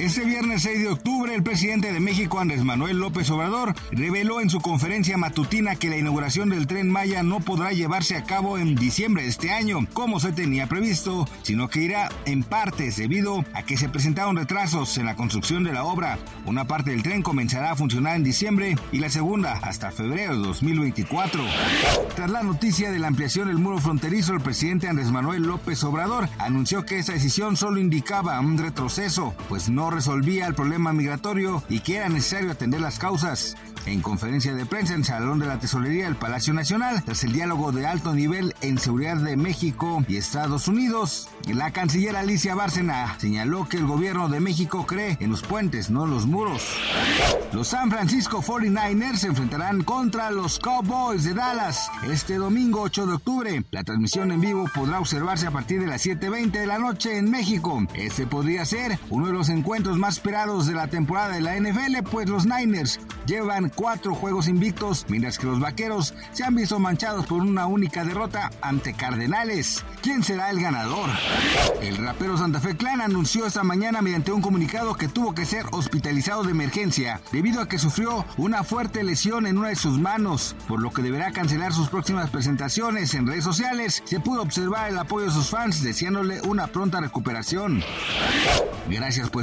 Este viernes 6 de octubre, el presidente de México, Andrés Manuel López Obrador, reveló en su conferencia matutina que la inauguración del tren Maya no podrá llevarse a cabo en diciembre de este año, como se tenía previsto, sino que irá en partes debido a que se presentaron retrasos en la construcción de la obra. Una parte del tren comenzará a funcionar en diciembre y la segunda hasta febrero de 2024. Tras la noticia de la ampliación del muro fronterizo, el presidente Andrés Manuel López Obrador anunció que esa decisión solo indicaba un retroceso, pues no resolvía el problema migratorio y que era necesario atender las causas. En conferencia de prensa en Salón de la Tesorería del Palacio Nacional, tras el diálogo de alto nivel en seguridad de México y Estados Unidos, la canciller Alicia Bárcena señaló que el gobierno de México cree en los puentes, no los muros. Los San Francisco 49ers se enfrentarán contra los Cowboys de Dallas este domingo 8 de octubre. La transmisión en vivo podrá observarse a partir de las 7.20 de la noche en México. Este podría ser uno de los encuentros más esperados de la temporada de la NFL, pues los Niners llevan cuatro juegos invictos, mientras que los Vaqueros se han visto manchados por una única derrota ante Cardenales. ¿Quién será el ganador? El rapero Santa Fe Clan anunció esta mañana mediante un comunicado que tuvo que ser hospitalizado de emergencia debido a que sufrió una fuerte lesión en una de sus manos, por lo que deberá cancelar sus próximas presentaciones en redes sociales. Se pudo observar el apoyo de sus fans deseándole una pronta recuperación. Gracias por